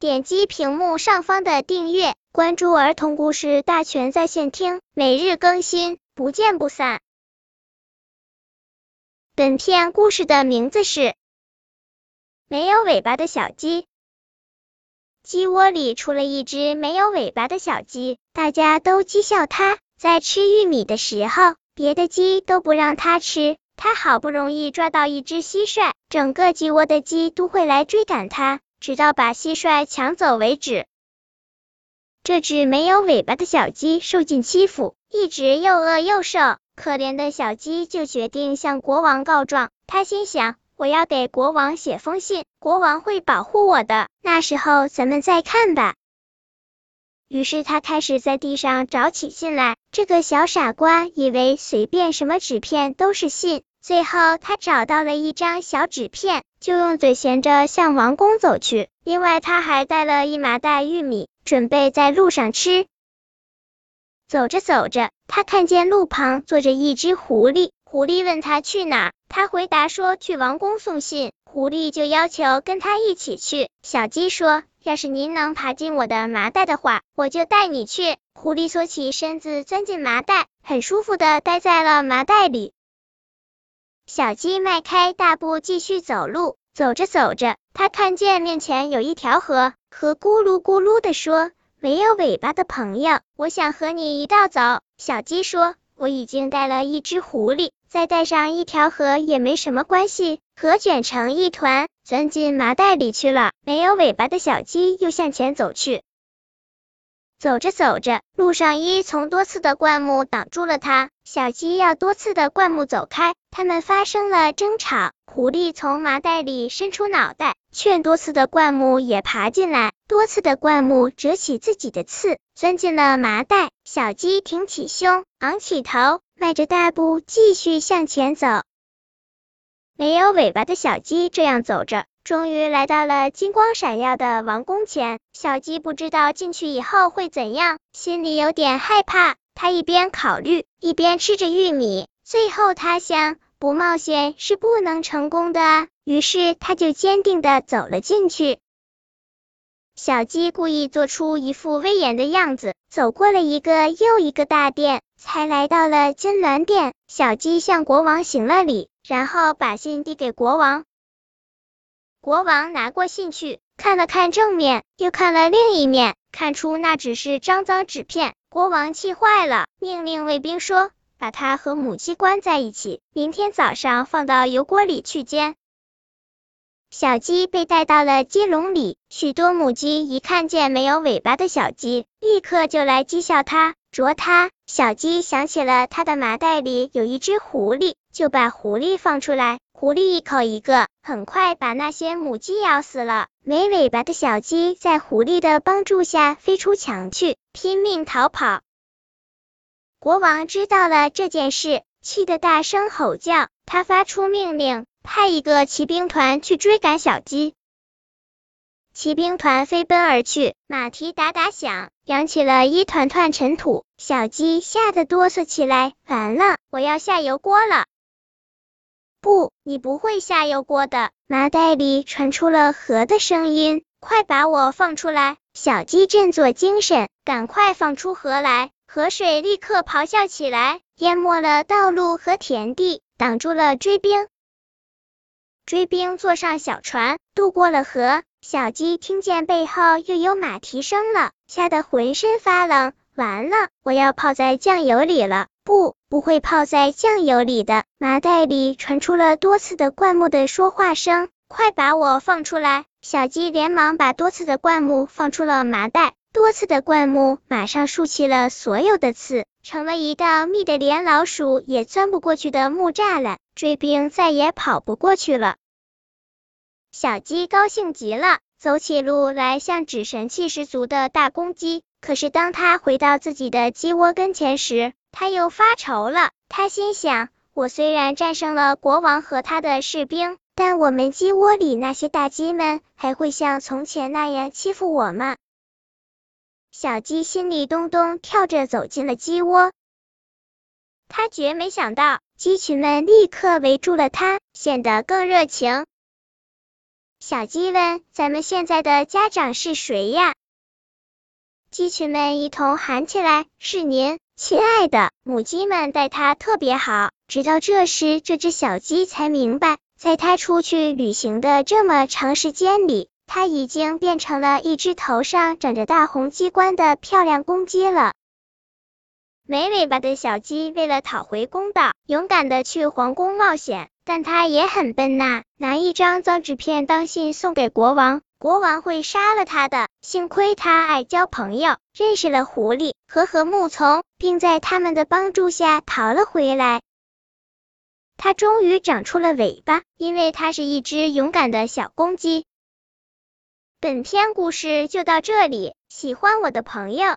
点击屏幕上方的订阅，关注儿童故事大全在线听，每日更新，不见不散。本片故事的名字是《没有尾巴的小鸡》。鸡窝里出了一只没有尾巴的小鸡，大家都讥笑它。在吃玉米的时候，别的鸡都不让它吃。它好不容易抓到一只蟋蟀，整个鸡窝的鸡都会来追赶它，直到把蟋蟀抢走为止。这只没有尾巴的小鸡受尽欺负，一直又饿又瘦，可怜的小鸡就决定向国王告状。他心想：我要给国王写封信，国王会保护我的，那时候咱们再看吧。于是他开始在地上找起信来。这个小傻瓜以为随便什么纸片都是信。最后，他找到了一张小纸片，就用嘴衔着向王宫走去。另外，他还带了一麻袋玉米，准备在路上吃。走着走着，他看见路旁坐着一只狐狸。狐狸问他去哪，他回答说去王宫送信。狐狸就要求跟他一起去。小鸡说：“要是您能爬进我的麻袋的话，我就带你去。”狐狸缩起身子，钻进麻袋，很舒服的待在了麻袋里。小鸡迈开大步继续走路，走着走着，它看见面前有一条河，河咕噜咕噜的说：“没有尾巴的朋友，我想和你一道走。”小鸡说：“我已经带了一只狐狸，再带上一条河也没什么关系。”河卷成一团，钻进麻袋里去了。没有尾巴的小鸡又向前走去。走着走着，路上一丛多刺的灌木挡住了它。小鸡要多刺的灌木走开，他们发生了争吵。狐狸从麻袋里伸出脑袋，劝多刺的灌木也爬进来。多刺的灌木折起自己的刺，钻进了麻袋。小鸡挺起胸，昂起头，迈着大步继续向前走。没有尾巴的小鸡这样走着。终于来到了金光闪耀的王宫前，小鸡不知道进去以后会怎样，心里有点害怕。它一边考虑，一边吃着玉米。最后，它想，不冒险是不能成功的，于是它就坚定的走了进去。小鸡故意做出一副威严的样子，走过了一个又一个大殿，才来到了金銮殿。小鸡向国王行了礼，然后把信递给国王。国王拿过信去，看了看正面，又看了另一面，看出那只是张脏纸片。国王气坏了，命令卫兵说：“把它和母鸡关在一起，明天早上放到油锅里去煎。”小鸡被带到了鸡笼里，许多母鸡一看见没有尾巴的小鸡，立刻就来讥笑它、啄它。小鸡想起了它的麻袋里有一只狐狸，就把狐狸放出来。狐狸一口一个，很快把那些母鸡咬死了。没尾巴的小鸡在狐狸的帮助下飞出墙去，拼命逃跑。国王知道了这件事，气得大声吼叫。他发出命令，派一个骑兵团去追赶小鸡。骑兵团飞奔而去，马蹄哒哒响，扬起了一团团尘土。小鸡吓得哆嗦起来，完了，我要下油锅了。不，你不会下油锅的。麻袋里传出了河的声音，快把我放出来！小鸡振作精神，赶快放出河来。河水立刻咆哮起来，淹没了道路和田地，挡住了追兵。追兵坐上小船，渡过了河。小鸡听见背后又有马蹄声了，吓得浑身发冷。完了，我要泡在酱油里了。不，不会泡在酱油里的。麻袋里传出了多次的灌木的说话声，快把我放出来！小鸡连忙把多次的灌木放出了麻袋，多次的灌木马上竖起了所有的刺，成了一道密的连老鼠也钻不过去的木栅栏，追兵再也跑不过去了。小鸡高兴极了，走起路来像只神气十足的大公鸡。可是当他回到自己的鸡窝跟前时，他又发愁了。他心想：我虽然战胜了国王和他的士兵，但我们鸡窝里那些大鸡们还会像从前那样欺负我吗？小鸡心里咚咚跳着走进了鸡窝，他绝没想到，鸡群们立刻围住了他，显得更热情。小鸡问：“咱们现在的家长是谁呀？”鸡群们一同喊起来：“是您，亲爱的母鸡们，待它特别好。”直到这时，这只小鸡才明白，在它出去旅行的这么长时间里，它已经变成了一只头上长着大红鸡冠的漂亮公鸡了。没尾巴的小鸡为了讨回公道，勇敢的去皇宫冒险，但它也很笨呐，拿一张脏纸片当信送给国王。国王会杀了他的。幸亏他爱交朋友，认识了狐狸和禾木丛，并在他们的帮助下逃了回来。他终于长出了尾巴，因为它是一只勇敢的小公鸡。本篇故事就到这里，喜欢我的朋友